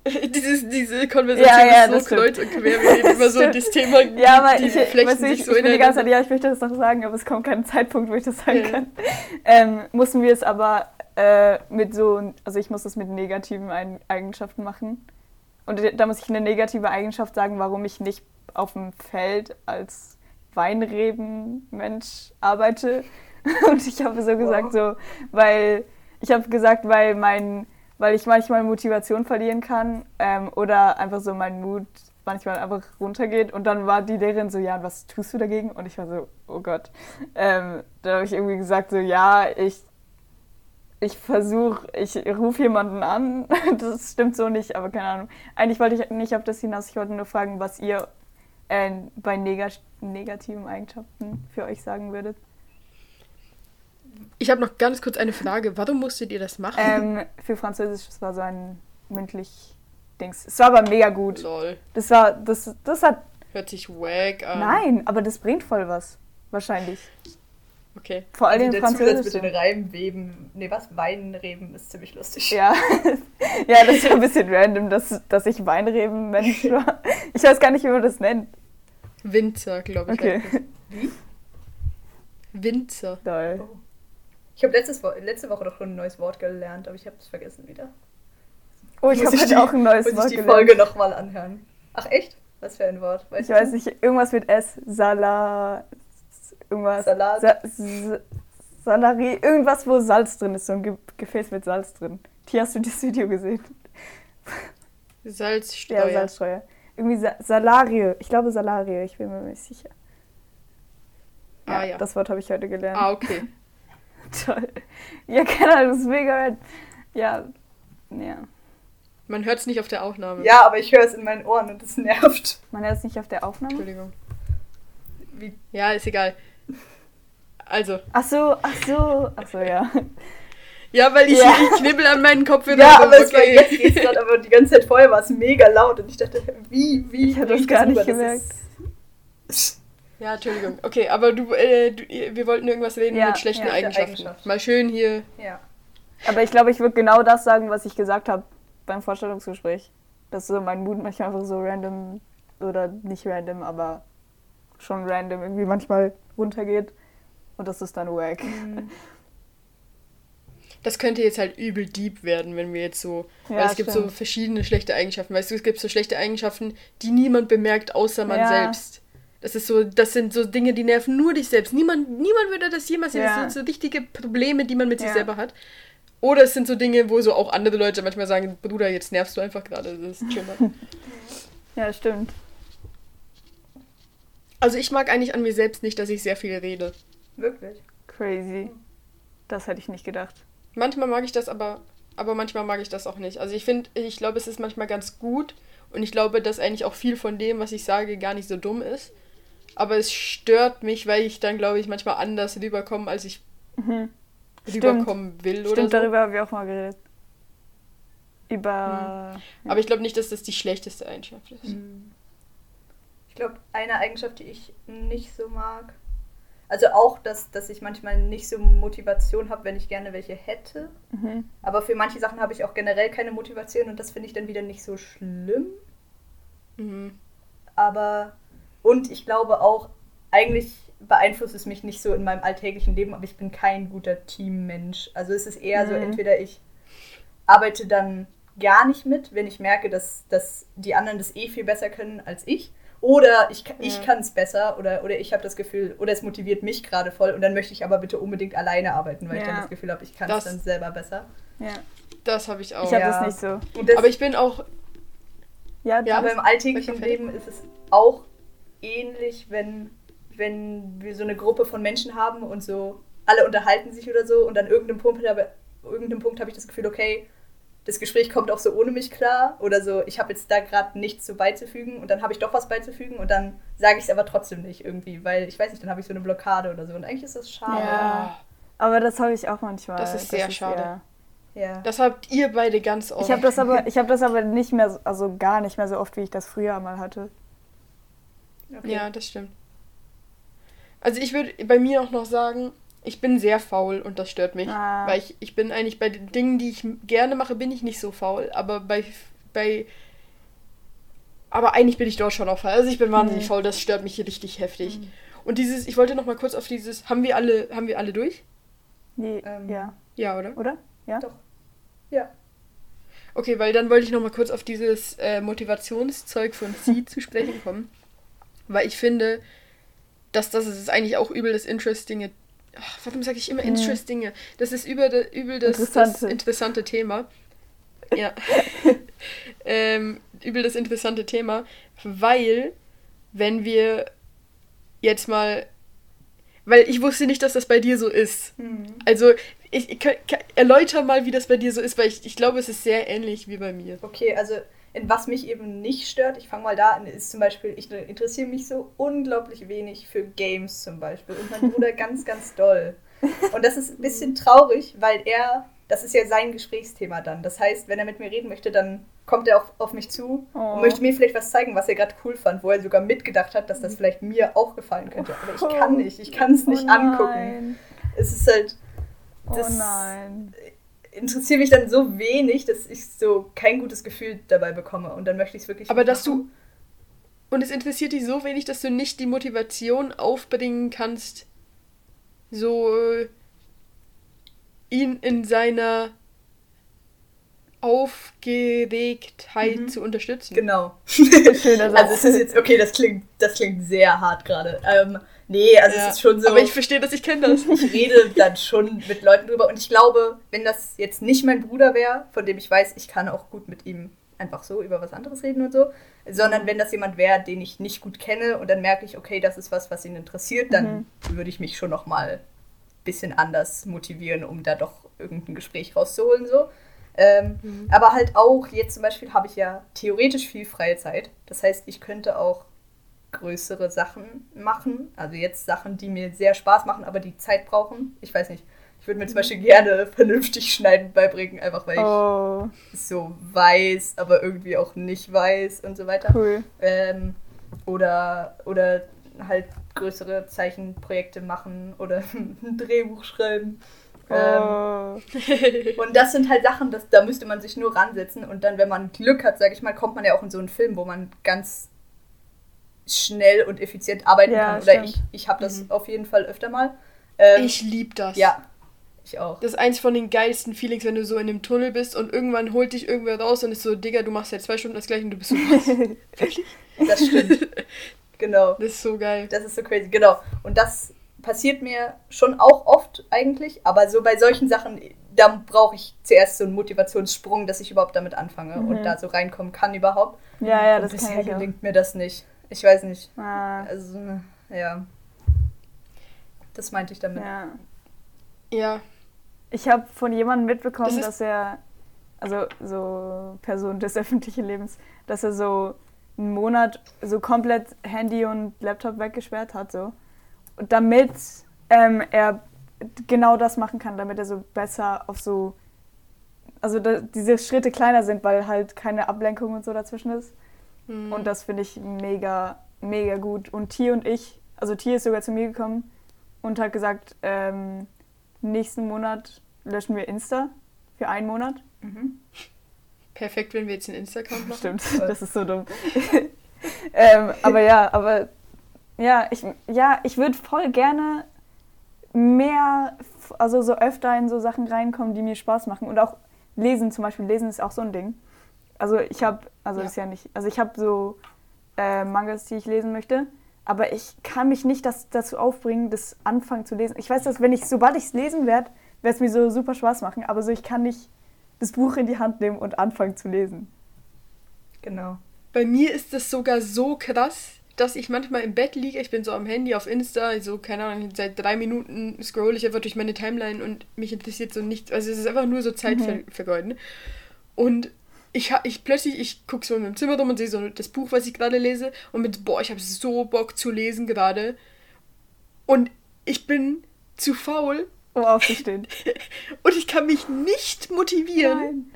Dieses, diese Konversation Ja, ja, ist so kreuz und quer. Wir reden immer so Stimmt. das Thema. Ja, aber die ich, flechten sich ich, so ich bin die ganze. Zeit, ja, ich möchte das noch sagen, aber es kommt kein Zeitpunkt, wo ich das sagen Ja. kann. Ähm, mussten wir es aber äh, mit so, also ich muss das mit negativen Eigenschaften machen. Und da muss ich eine negative Eigenschaft sagen, warum ich nicht auf dem Feld als Weinrebenmensch arbeite. Und ich habe so gesagt, so, weil, ich habe gesagt, weil mein, weil ich manchmal Motivation verlieren kann ähm, oder einfach so mein Mut manchmal einfach runtergeht. Und dann war die Lehrerin so, ja, was tust du dagegen? Und ich war so, oh Gott. Ähm, da habe ich irgendwie gesagt, so, ja, ich, ich versuche, ich rufe jemanden an. Das stimmt so nicht, aber keine Ahnung. Eigentlich wollte ich nicht auf das hinaus. Ich wollte nur fragen, was ihr äh, bei negat negativen Eigenschaften für euch sagen würdet. Ich habe noch ganz kurz eine Frage. Warum musstet ihr das machen? Ähm, für Französisch, das war so ein mündlich Dings. Es war aber mega gut. Lol. Das war, das, das hat, Hört sich wack an. nein, aber das bringt voll was. Wahrscheinlich. Okay. Vor allem Also der Zusatz Französisch. mit den Reimweben, nee, was? Weinreben ist ziemlich lustig. Ja. ja, das war ein bisschen random, dass, dass ich Weinreben-Mensch war. Ich weiß gar nicht, wie man das nennt. Winzer, glaube ich. Okay. es. Winzer. Toll. Ich habe letzte Woche doch schon ein neues Wort gelernt, aber ich habe es vergessen wieder. Oh, ich Muss habe ich heute auch ein neues Muss Wort ich die gelernt. Folge nochmal anhören. Ach echt? Was für ein Wort? Ich du? weiß nicht, irgendwas mit S. Sala. Irgendwas. Salat. Sa S- Salari. Irgendwas, wo Salz drin ist. So ein Ge Gefäß mit Salz drin. Hier hast du das Video gesehen. Salzsteuer. Ja, Salzsteuer. Irgendwie Sa Salarie. Ich glaube Salarie. Ich bin mir nicht sicher. Ah, ja. Das Wort habe ich heute gelernt. Ah, okay. Toll. Ja, keine Ahnung, das ist mega rad. Ja. Ja. Man hört es nicht auf der Aufnahme. Ja, aber ich höre es in meinen Ohren und es nervt. Man hört es nicht auf der Aufnahme? Entschuldigung. Wie, Ja, ist egal. Also, Ach so, ach so, ach so, ja. ja, weil ich, Ja. ich knibbel an meinen Kopfhörern. ja, aber es war jetzt geht's gerade, aber die ganze Zeit vorher war es mega laut und ich dachte, wie, wie. Ich hab bring das gar nicht? Das gemerkt. ist- Ja, Entschuldigung. Okay, aber du, äh, du, wir wollten irgendwas reden Ja, mit schlechten ja, Eigenschaften. Eigenschaft. Mal schön hier. Ja. Aber ich glaube, ich würde genau das sagen, was ich gesagt habe beim Vorstellungsgespräch. Dass so mein Mut manchmal einfach so random oder nicht random, aber schon random irgendwie manchmal runtergeht. Und das ist dann wack. Mhm. Das könnte jetzt halt übel deep werden, wenn wir jetzt so. weil Ja, es gibt so stimmt. verschiedene schlechte Eigenschaften. Weißt du, es gibt so schlechte Eigenschaften, die niemand bemerkt, außer man Ja. selbst. Das ist so, das sind so Dinge, die nerven nur dich selbst. Niemand, niemand würde das jemals sehen. Das Ja. sind so richtige Probleme, die man mit sich Ja. selber hat. Oder es sind so Dinge, wo so auch andere Leute manchmal sagen, Bruder, jetzt nervst du einfach gerade. Das ist chill mal. Ja, stimmt. Also ich mag eigentlich an mir selbst nicht, dass ich sehr viel rede. Wirklich. Crazy. Das hätte ich nicht gedacht. Manchmal mag ich das, aber, aber manchmal mag ich das auch nicht. Also ich finde, ich glaube, es ist manchmal ganz gut und ich glaube, dass eigentlich auch viel von dem, was ich sage, gar nicht so dumm ist. Aber es stört mich, weil ich dann, glaube ich, manchmal anders rüberkomme, als ich Mhm. rüberkommen will oder Stimmt, so. darüber haben wir auch mal geredet. Über. Aber ich glaube nicht, dass das die schlechteste Eigenschaft ist. Mhm. Ich glaube, eine Eigenschaft, die ich nicht so mag, also auch, dass, dass ich manchmal nicht so Motivation habe, wenn ich gerne welche hätte. Mhm. Aber für manche Sachen habe ich auch generell keine Motivation und das finde ich dann wieder nicht so schlimm. Mhm. Aber, und ich glaube auch, eigentlich beeinflusst es mich nicht so in meinem alltäglichen Leben, aber ich bin kein guter Teammensch. Also es ist eher so, Mhm. entweder ich arbeite dann gar nicht mit, wenn ich merke, dass, dass die anderen das eh viel besser können als ich. Oder ich, Ja. kann es besser oder, oder ich habe das Gefühl, oder es motiviert mich gerade voll und dann möchte ich aber bitte unbedingt alleine arbeiten, weil ich dann Ja. das Gefühl habe, ich kann es Das- dann selber besser. Ja. Das habe ich auch. Ich habe Ja. das nicht so. Das, aber ich bin auch. Ja, Ja, aber das- im alltäglichen. Leben ist es auch ähnlich, wenn, wenn wir so eine Gruppe von Menschen haben und so alle unterhalten sich oder so und an irgendeinem Punkt habe, irgendeinem Punkt habe ich das Gefühl, okay, das Gespräch kommt auch so ohne mich klar oder so, ich habe jetzt da gerade nichts so beizufügen und dann habe ich doch was beizufügen und dann sage ich es aber trotzdem nicht irgendwie, weil ich weiß nicht, dann habe ich so eine Blockade oder so und eigentlich ist das schade. Ja. Aber das habe ich auch manchmal. Das ist sehr schade. ja- Ja. Das habt ihr beide ganz oft. Ich habe das aber, ich habe das aber nicht mehr, so- also gar nicht mehr so oft, wie ich das früher mal hatte. Okay. Ja, das stimmt. Also ich würde bei mir auch noch sagen, ich bin sehr faul und das stört mich. Ah. Weil ich, ich bin eigentlich bei den Dingen, die ich gerne mache, bin ich nicht so faul. Aber bei, bei aber eigentlich bin ich dort schon auch faul. Also ich bin wahnsinnig Mhm. faul, das stört mich hier richtig heftig. Und dieses, ich wollte noch mal kurz auf dieses, haben wir alle, haben wir alle durch? Nee, Ähm, ja, Ja, oder? oder? Ja. Doch. Ja. Okay, weil dann wollte ich noch mal kurz auf dieses äh, Motivationszeug von Sie zu sprechen kommen. Weil ich finde, dass das ist eigentlich auch übel das Interestinge. Ach, warum sage ich immer Mhm. Interestinge? Das ist übel, übel das, das Interessante. interessante Thema. Ja. ähm, übel das interessante Thema, weil wenn wir jetzt mal, weil ich wusste nicht, dass das bei dir so ist. Hm. Also ich, ich kann- kann- erläuter mal, wie das bei dir so ist, weil ich, ich glaube, es ist sehr ähnlich wie bei mir. Okay, also in was mich eben nicht stört, ich fange mal da an, ist zum Beispiel, ich interessiere mich so unglaublich wenig für Games zum Beispiel und mein Bruder ganz, ganz doll. Und das ist ein bisschen traurig, weil er, das ist ja sein Gesprächsthema dann. Das heißt, wenn er mit mir reden möchte, dann kommt er auf, auf mich zu Oh. und möchte mir vielleicht was zeigen, was er gerade cool fand, wo er sogar mitgedacht hat, dass das vielleicht mir auch gefallen könnte. Aber ich kann nicht, ich kann es nicht oh angucken. Es ist halt, Oh Das- nein. Interessiert mich dann so wenig, dass ich so kein gutes Gefühl dabei bekomme und dann möchte ich es wirklich Aber dass machen. du. Und es interessiert dich so wenig, dass du nicht die Motivation aufbringen kannst, so äh, ihn in seiner Aufgeregtheit Mhm. zu unterstützen. Genau. Also es ist jetzt, okay, das klingt, das klingt sehr hart gerade. Ähm, nee, also Ja, es ist schon so, Aber ich verstehe das, ich kenne das. ich rede dann schon mit Leuten drüber und ich glaube, wenn das jetzt nicht mein Bruder wäre, von dem ich weiß, ich kann auch gut mit ihm einfach so über was anderes reden und so, sondern wenn das jemand wäre, den ich nicht gut kenne und dann merke ich, okay, das ist was, was ihn interessiert, dann würde ich mich schon noch mal ein bisschen anders motivieren, um da doch irgendein Gespräch rauszuholen so. Ähm, Mhm. Aber halt auch, jetzt zum Beispiel habe ich ja theoretisch viel freie Zeit. Das heißt, ich könnte auch größere Sachen machen. Also jetzt Sachen, die mir sehr Spaß machen, aber die Zeit brauchen. Ich weiß nicht. Ich würde mir zum Beispiel gerne vernünftig schneiden beibringen, einfach weil Oh, ich so weiß, aber irgendwie auch nicht weiß und so weiter. cool. Ähm, oder, oder halt größere Zeichenprojekte machen oder ein Drehbuch schreiben. Oh. Ähm, und das sind halt Sachen, das, da müsste man sich nur ransetzen und dann, wenn man Glück hat, sage ich mal, kommt man ja auch in so einen Film, wo man ganz schnell und effizient arbeiten Ja, kann. Oder stimmt. ich, ich habe das Mhm. auf jeden Fall öfter mal. Ähm, Ich lieb das. Ja, ich auch. Das ist eins von den geilsten Feelings, wenn du so in dem Tunnel bist und irgendwann holt dich irgendwer raus und ist so, Digga, du machst jetzt zwei Stunden das gleiche und du bist so, was? Wirklich? Das stimmt. genau. Das ist so geil. Das ist so crazy, genau. Und das passiert mir schon auch oft eigentlich, aber so bei solchen Sachen, da brauche ich zuerst so einen Motivationssprung, dass ich überhaupt damit anfange Mhm. und da so reinkommen kann überhaupt. Ja, ja, und das bisher kann ich auch. gelingt mir das nicht. Ich weiß nicht. Ah, Also, ja. Das meinte ich damit. ja. Ja. Ich habe von jemandem mitbekommen, Das dass er, also so Person des öffentlichen Lebens, dass er so einen Monat so komplett Handy und Laptop weggesperrt hat, so. Und damit ähm, er genau das machen kann, damit er so besser auf so, also da, diese Schritte kleiner sind, weil halt keine Ablenkung und so dazwischen ist. Hm. Und das finde ich mega, mega gut. Und Tier und ich, also Tier ist sogar zu mir gekommen und hat gesagt, ähm, nächsten Monat löschen wir Insta für einen Monat. Mhm. Perfekt, wenn wir jetzt einen Insta-Account machen. Stimmt, das ist so dumm. ähm, aber ja, aber ja, ich, ja, ich würde voll gerne mehr, also so öfter in so Sachen reinkommen, die mir Spaß machen. Und auch lesen zum Beispiel. Lesen ist auch so ein Ding. Also ich habe, also Ja. ist ja nicht, also ich habe so äh, Mangas, die ich lesen möchte. Aber ich kann mich nicht das, dazu aufbringen, das anfangen zu lesen. Ich weiß, dass wenn ich, sobald ich es lesen werde, wird es mir so super Spaß machen. Aber so, ich kann nicht das Buch in die Hand nehmen und anfangen zu lesen. Genau. Bei mir ist das sogar so krass, dass ich manchmal im Bett liege, ich bin so am Handy auf Insta, so, keine Ahnung, seit drei Minuten scroll ich einfach durch meine Timeline und mich interessiert so nichts. Also es ist einfach nur so Zeit Mhm. ver vergeuden. Und ich, ha- ich plötzlich, ich gucke so in meinem Zimmer rum und sehe so das Buch, was ich gerade lese und mit, boah, ich habe so Bock zu lesen gerade. Und ich bin zu faul Um aufzustehen. und ich kann mich nicht motivieren, Nein.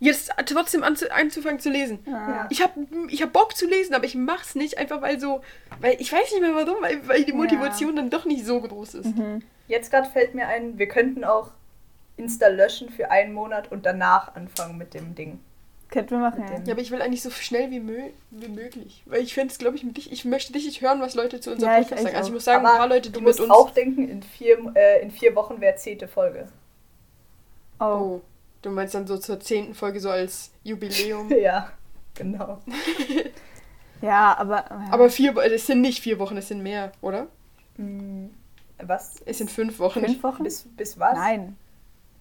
jetzt trotzdem anzu anzufangen zu lesen. Ah. Ich habe ich hab Bock zu lesen, aber ich mach's nicht einfach, weil so, weil ich weiß nicht mehr warum, weil, weil die Ja. Motivation dann doch nicht so groß ist. Mhm. Jetzt gerade fällt mir ein, wir könnten auch Insta löschen für einen Monat und danach anfangen mit dem Ding. Könnten wir machen, Mit ja. Ja, aber ich will eigentlich so schnell wie, mö wie möglich. Weil ich fände es, glaube ich, mit dich, ich möchte richtig hören, was Leute zu unserem Ja, Podcast sagen. Also ich muss sagen, Aber ein paar Leute, die du mit musst uns. auch denken, in vier, äh, in vier Wochen wäre zehnte Folge. Oh. Oh, du meinst dann so zur zehnten Folge so als Jubiläum. Ja, genau. Ja, aber. Ja. aber vier, es sind nicht vier Wochen, es sind mehr, oder? Hm, Was? Es sind fünf Wochen. fünf Wochen? Bis, bis was? Nein.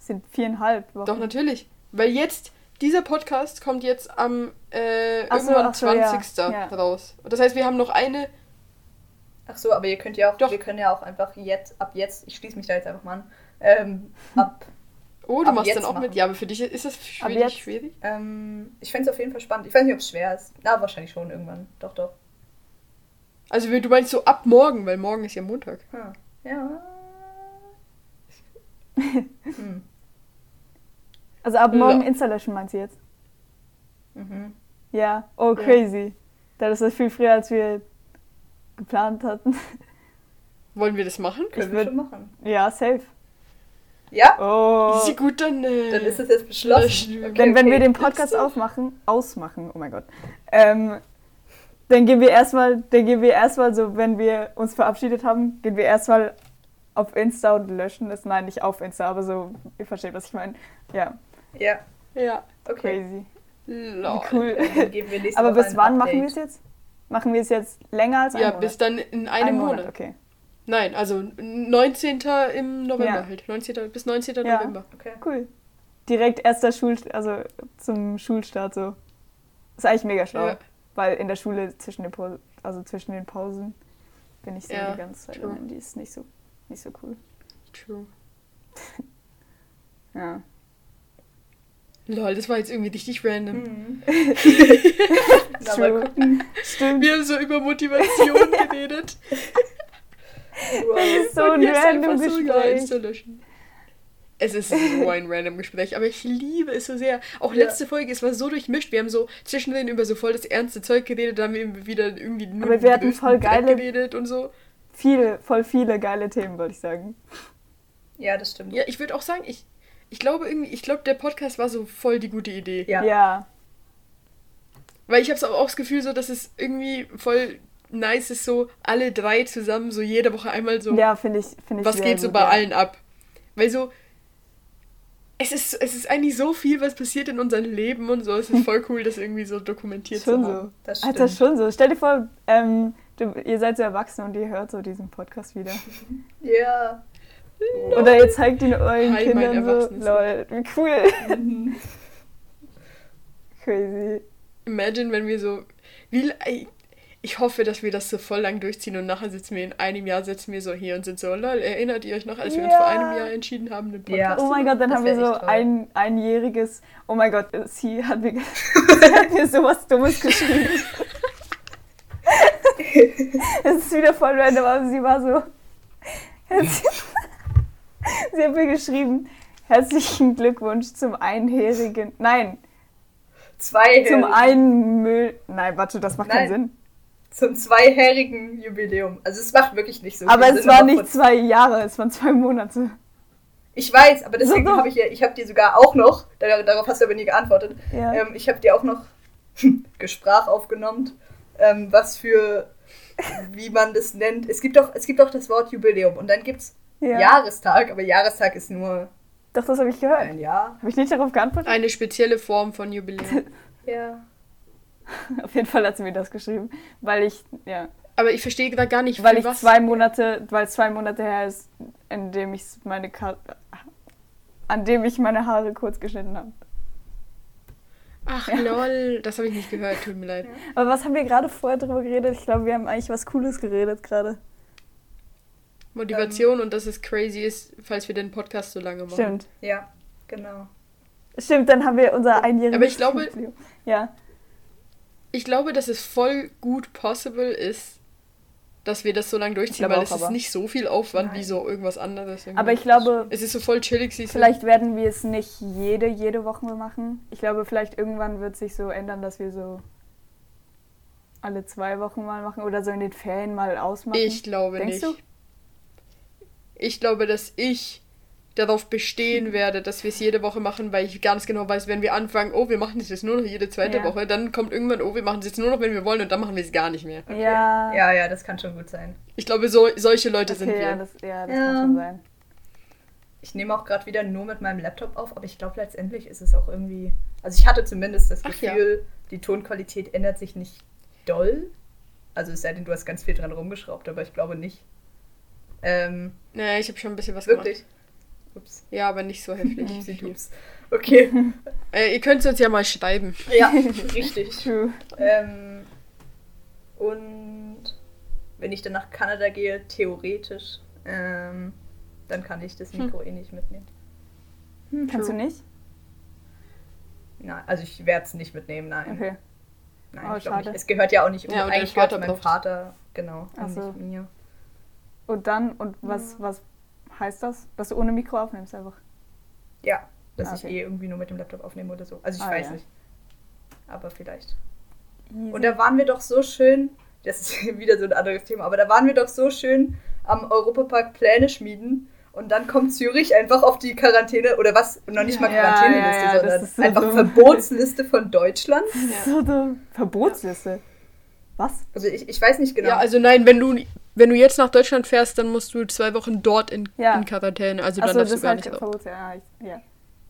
Sind viereinhalb Wochen. Doch, natürlich. Weil jetzt, dieser Podcast kommt jetzt am äh, Ach irgendwann so, ja. 20. Ja. raus. Und das heißt, wir haben noch eine. Ach so, aber ihr könnt ja auch, Doch. wir können ja auch einfach jetzt, ab jetzt, ich schließe mich da jetzt einfach mal an, ähm, ab, Oh, du Ab machst jetzt dann auch mit. machen. Ja, aber für dich ist das dich jetzt? schwierig. ähm, ich fände es auf jeden Fall spannend. Ich weiß nicht, ob es schwer ist. Na, wahrscheinlich schon irgendwann. Doch, doch. Also du meinst so ab morgen, weil morgen ist ja Montag. Hm. Ja. hm. Also ab morgen Ja. Insta löschen, meinst du jetzt? Mhm. Ja. Oh, crazy. Das ist viel früher, als wir geplant hatten. Wollen wir das machen? Können Ich wir schon machen. Ja, safe. Ja? Oh. Easy gut, dann. Äh, Dann ist es jetzt beschlossen. Okay, Wenn, wenn okay. wir den Podcast aufmachen, ausmachen, oh mein Gott, ähm, dann gehen wir erstmal, dann gehen wir erstmal so, wenn wir uns verabschiedet haben, gehen wir erstmal auf Insta und löschen es. Nein, nicht auf Insta, aber so, ihr versteht, was ich meine. Ja, Ja, Ja. okay. crazy. Lol. Cool. Aber bis wann machen wir Update. es jetzt? Machen wir es jetzt länger als ein Ja, Monat? bis dann in einem Ein Monat. okay. Nein, also 19. im November Ja. halt. 19. bis 19. Ja. November. Okay. Cool. Direkt erster Schul, also zum Schulstart so. Ist eigentlich mega schlau. Ja. Weil in der Schule zwischen den, Pau- also zwischen den Pausen bin ich so Ja, die ganze Zeit am Handy. Ist nicht so, nicht so cool. True. Ja. Lol, das war jetzt irgendwie richtig random. Mhm. Na, mal gucken. Stimmt. Wir haben so über Motivation geredet. Wow. So Und ein random so, ja, Gespräch. Insta löschen. Es ist so ein random Gespräch, aber ich liebe es so sehr. Auch Ja. letzte Folge, es war so durchmischt. Wir haben so zwischendrin über so voll das ernste Zeug geredet, dann haben wir wieder irgendwie nur Aber über wir hatten voll geile- geredet und so. Viele, voll viele geile Themen, würde ich sagen. Ja, das stimmt. Ja, ich würde auch sagen, ich, ich glaube irgendwie, ich glaube, der Podcast war so voll die gute Idee. Ja. Ja. Weil ich habe auch das Gefühl, so, dass es irgendwie voll nice ist, so alle drei zusammen, so jede Woche einmal so, Ja, finde ich, finde ich was sehr geht so gut, bei ja. allen ab. Weil so, es ist, es ist eigentlich so viel, was passiert in unserem Leben und so. Es ist voll cool, das irgendwie so dokumentiert Schon zu haben. so. Das Alter, stimmt. schon so. Stell dir vor, ähm, du, ihr seid so erwachsen und ihr hört so diesen Podcast wieder. Ja. Oder ihr zeigt ihn euren Hi, mein Kindern so. Lol, wie cool. Mhm. Crazy. Imagine, wenn wir so, wie, ich hoffe, dass wir das so voll lang durchziehen und nachher sitzen wir in einem Jahr, sitzen wir so hier und sind so, lol, erinnert ihr euch noch, als wir uns Ja. vor einem Jahr entschieden haben, den Ja. Podcast Oh mein Gott, dann Das haben wir so ein einjähriges. Oh mein Gott, sie hat mir, sie hat mir sowas Dummes geschrieben. Es ist wieder voll random, aber sie war so. Sie hat mir geschrieben: Herzlichen Glückwunsch zum einjährigen. Nein, Zwei zum einen Müll. Nein, warte, das macht keinen Nein. Sinn. zum zweijährigen Jubiläum. Also es macht wirklich nicht so Aber viel es Sinn, aber nicht kurz- zwei Jahre, es waren zwei Monate. Ich weiß, aber deswegen So, so. habe ich ja, ich habe dir sogar auch noch, dar- darauf hast du aber nie geantwortet, Ja. ähm, ich habe dir auch noch Gesprach aufgenommen, ähm, was für, wie man das nennt. Es gibt doch, es gibt doch das Wort Jubiläum und dann gibt's ja. Jahrestag, aber Jahrestag ist nur Doch, das habe ich gehört. ein Jahr. Habe ich nicht darauf geantwortet? Eine spezielle Form von Jubiläum. Ja. Auf jeden Fall hat sie mir das geschrieben, weil ich, ja, Aber ich verstehe da gar nicht, weil ich was. zwei Monate, weil es zwei Monate her ist, in dem ich meine Ka an dem ich meine Haare kurz geschnitten habe. Ach lol, das habe ich nicht gehört, tut mir leid. Aber was haben wir gerade vorher drüber geredet? Ich glaube, wir haben eigentlich was Cooles geredet gerade. Motivation und dass es crazy ist, falls wir den Podcast so lange machen. Stimmt. Ja, genau. Stimmt, dann haben wir unser einjähriges. Aber ich glaube-. Ja. Ich glaube, dass es voll gut possible ist, dass wir das so lange durchziehen, weil auch, es ist aber- nicht so viel Aufwand wie Nein. so irgendwas anderes. irgendwie. Aber ich glaube, Es ist so voll chillig, siehst du. vielleicht werden wir es nicht jede, jede Woche machen. Ich glaube, vielleicht irgendwann wird sich so ändern, dass wir so alle zwei Wochen mal machen oder so in den Ferien mal ausmachen. Ich glaube Denkst nicht. du? Ich glaube, dass ich darauf bestehen werde, dass wir es jede Woche machen, weil ich ganz genau weiß, wenn wir anfangen, oh, wir machen es jetzt nur noch jede zweite Ja. Woche, dann kommt irgendwann, oh, wir machen es jetzt nur noch, wenn wir wollen und dann machen wir es gar nicht mehr. Okay. Ja. Ja, ja, das kann schon gut sein. Ich glaube, so, solche Leute sind Okay, wir. ja, das, ja, das Ja. kann schon sein. Ich nehme auch gerade wieder nur mit meinem Laptop auf, aber ich glaube letztendlich ist es auch irgendwie. Also ich hatte zumindest das Ach ja. Gefühl, die Tonqualität ändert sich nicht doll. Also es sei denn, du hast ganz viel dran rumgeschraubt, aber ich glaube nicht. Ähm, naja, ich habe schon ein bisschen was wirklich. Ups. gemacht. Ja, aber nicht so heftig. Sieht ups. Okay. Äh, ihr könnt es uns ja mal schreiben. ja, richtig. True. Ähm, und wenn ich dann nach Kanada gehe, theoretisch, ähm, dann kann ich das Mikro eh nicht mitnehmen. Kannst du nicht? Nein, also ich werde es nicht mitnehmen, nein. Okay. Nein, Oh, ich glaub schade. nicht. Es gehört ja auch nicht Ja, und eigentlich gehört Vater meinem. Vater, genau, Ach und so. nicht mir. Und dann, und was, was heißt das? Dass du ohne Mikro aufnimmst einfach. Ja, dass Ah, ich okay. eh irgendwie nur mit dem Laptop aufnehme oder so. Also ich Ah, weiß ja. nicht. Aber vielleicht. Easy. Und da waren wir doch so schön, das ist wieder so ein anderes Thema, aber da waren wir doch so schön am Europapark Pläne schmieden und dann kommt Zürich einfach auf die Quarantäne oder was, noch nicht mal Ja, Quarantäneliste, ja, ja, sondern so einfach dumm. Verbotsliste von Deutschland. Das ist so eine Verbotsliste. Was? Also ich, ich weiß nicht genau. Ja, also nein, wenn du, wenn du jetzt nach Deutschland fährst, dann musst du zwei Wochen dort in, Ja. in Quarantäne. Also dann das darfst du ist gar nicht. Verbot. Ja, ich, ja.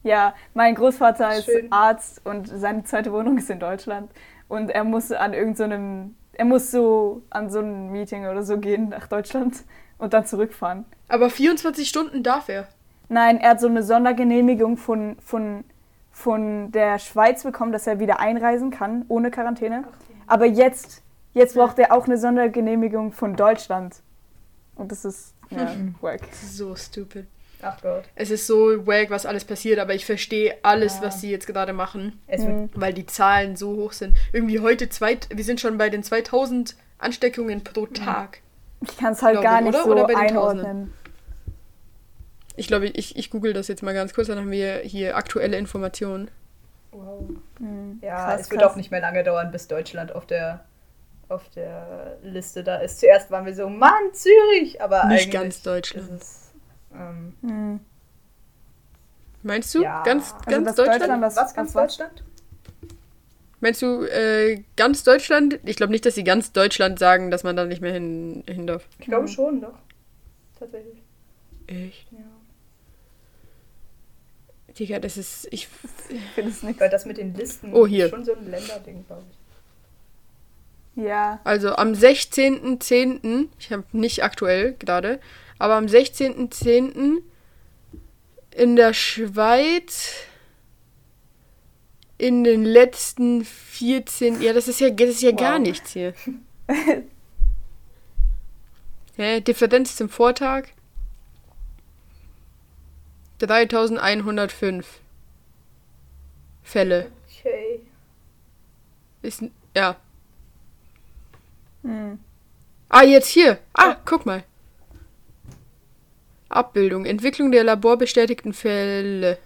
ja, mein Großvater ist Schön. Arzt und seine zweite Wohnung ist in Deutschland. Und er muss an irgendeinem, er muss so an so ein Meeting oder so gehen nach Deutschland und dann zurückfahren. Aber 24 Stunden darf er. Nein, er hat so eine Sondergenehmigung von, von, von der Schweiz bekommen, dass er wieder einreisen kann, ohne Quarantäne. Aber jetzt, jetzt braucht er auch eine Sondergenehmigung von Deutschland. Und das ist, ja, wack. Das ist so stupid. Ach Gott. Es ist so wack, was alles passiert, aber ich verstehe alles, Ja. was sie jetzt gerade machen, Es wird, Mhm. weil die Zahlen so hoch sind. Irgendwie heute, zweit, wir sind schon bei den 2000 Ansteckungen pro Tag. Ich kann es halt Glaub gar ich, nicht oder? so Oder bei den einordnen. Ich glaube, ich, ich google das jetzt mal ganz kurz, dann haben wir hier aktuelle Informationen. wow. Mhm. Ja, Krass, es wird krass. auch nicht mehr lange dauern, bis Deutschland auf der auf der Liste da ist. Zuerst waren wir so, Mann, Zürich, aber Nicht eigentlich ganz Deutschland. Ist es, Ähm, Hm. Meinst du Ja. ganz, Also, ganz dass Deutschland? Deutschland was- was ganz Deutschland? Meinst du äh, ganz Deutschland? Ich glaube nicht, dass sie ganz Deutschland sagen, dass man da nicht mehr hin, hin darf. Ich glaube Mhm. schon, doch. Tatsächlich. Echt? Ja. Digga, das ist. Ich, finde es nichts. Weil das mit den Listen Oh, hier. ist schon so ein Länderding, glaube ich. Ja. also am 16.10., ich habe nicht aktuell gerade, aber am 16.10. in der Schweiz in den letzten 14. Ja, das ist ja, das ist ja gar Wow. nichts hier. Hä? Differenz zum Vortag? 3105 Fälle. Okay. Ist, ja. Hm. Ah, jetzt hier. Ah, guck mal. Abbildung. Entwicklung der laborbestätigten Fälle.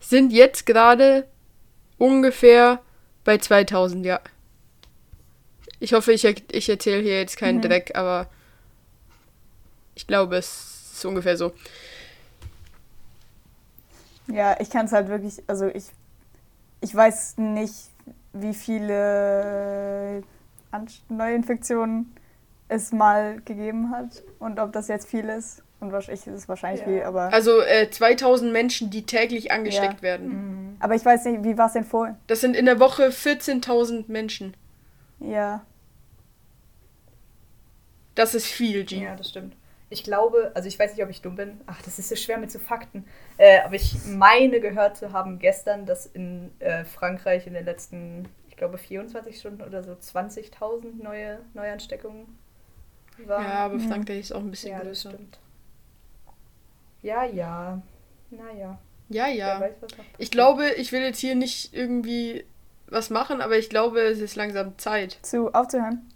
Sind jetzt gerade ungefähr bei 2000, ja. Ich hoffe, ich, ich erzähle hier jetzt keinen Mhm. Dreck, aber ich glaube, es ist ungefähr so. Ja, ich kann es halt wirklich, also ich, ich weiß nicht, wie viele Neuinfektionen es mal gegeben hat und ob das jetzt viel ist. Und wahrscheinlich ist es wahrscheinlich Ja. viel, aber, Also äh, 2000 Menschen, die täglich angesteckt Ja. werden. Mhm. aber ich weiß nicht, wie war es denn vorhin? Das sind in der Woche 14.000 Menschen. Ja, Das ist viel, G. Ja, das stimmt. Ich glaube, also ich weiß nicht, ob ich dumm bin. Ach, das ist so schwer mit so Fakten. Äh, aber ich meine gehört zu haben gestern, dass in äh, Frankreich in den letzten, ich glaube, 24 Stunden oder so 20.000 neue Neuansteckungen waren. Ja, aber Ja. Frankreich ist auch ein bisschen ja das größer. stimmt. Ja, ja. Naja. Ja, ja. weiß, Ich glaube, ich will jetzt hier nicht irgendwie was machen, aber ich glaube, es ist langsam Zeit. zu aufzuhören.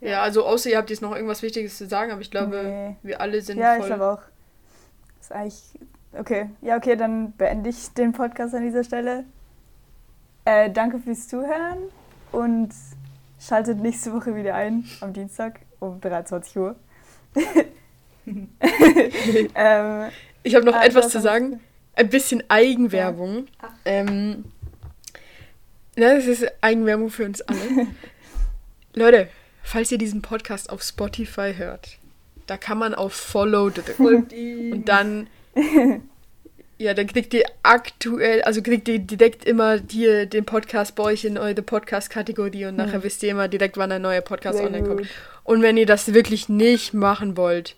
Ja, also außer ihr habt jetzt noch irgendwas Wichtiges zu sagen, aber ich glaube, Nee. wir alle sind Ja, ich voll. glaube auch. Ist eigentlich. Okay, ja, okay, dann beende ich den Podcast an dieser Stelle. Äh, danke fürs Zuhören und schaltet nächste Woche wieder ein, am Dienstag um 23 Uhr. ähm, ich habe noch ah, etwas zu sagen. Ein bisschen Eigenwerbung. Ach. Ähm, na, das ist Eigenwerbung für uns alle. Leute, falls ihr diesen Podcast auf Spotify hört, da kann man auf Follow drücken. Und dann, ja, dann kriegt ihr aktuell, also kriegt ihr direkt immer hier den Podcast bei euch in eure Podcast-Kategorie und nachher Hm. wisst ihr immer direkt, wann ein neuer Podcast Sehr online kommt. gut. Und wenn ihr das wirklich nicht machen wollt,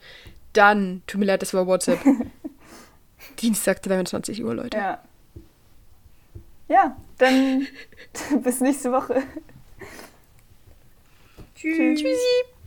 dann, tut mir leid, das war WhatsApp. Dienstag 23 Uhr, Leute. Ja. Ja, dann bis nächste Woche. Tschüss. Tschüssi.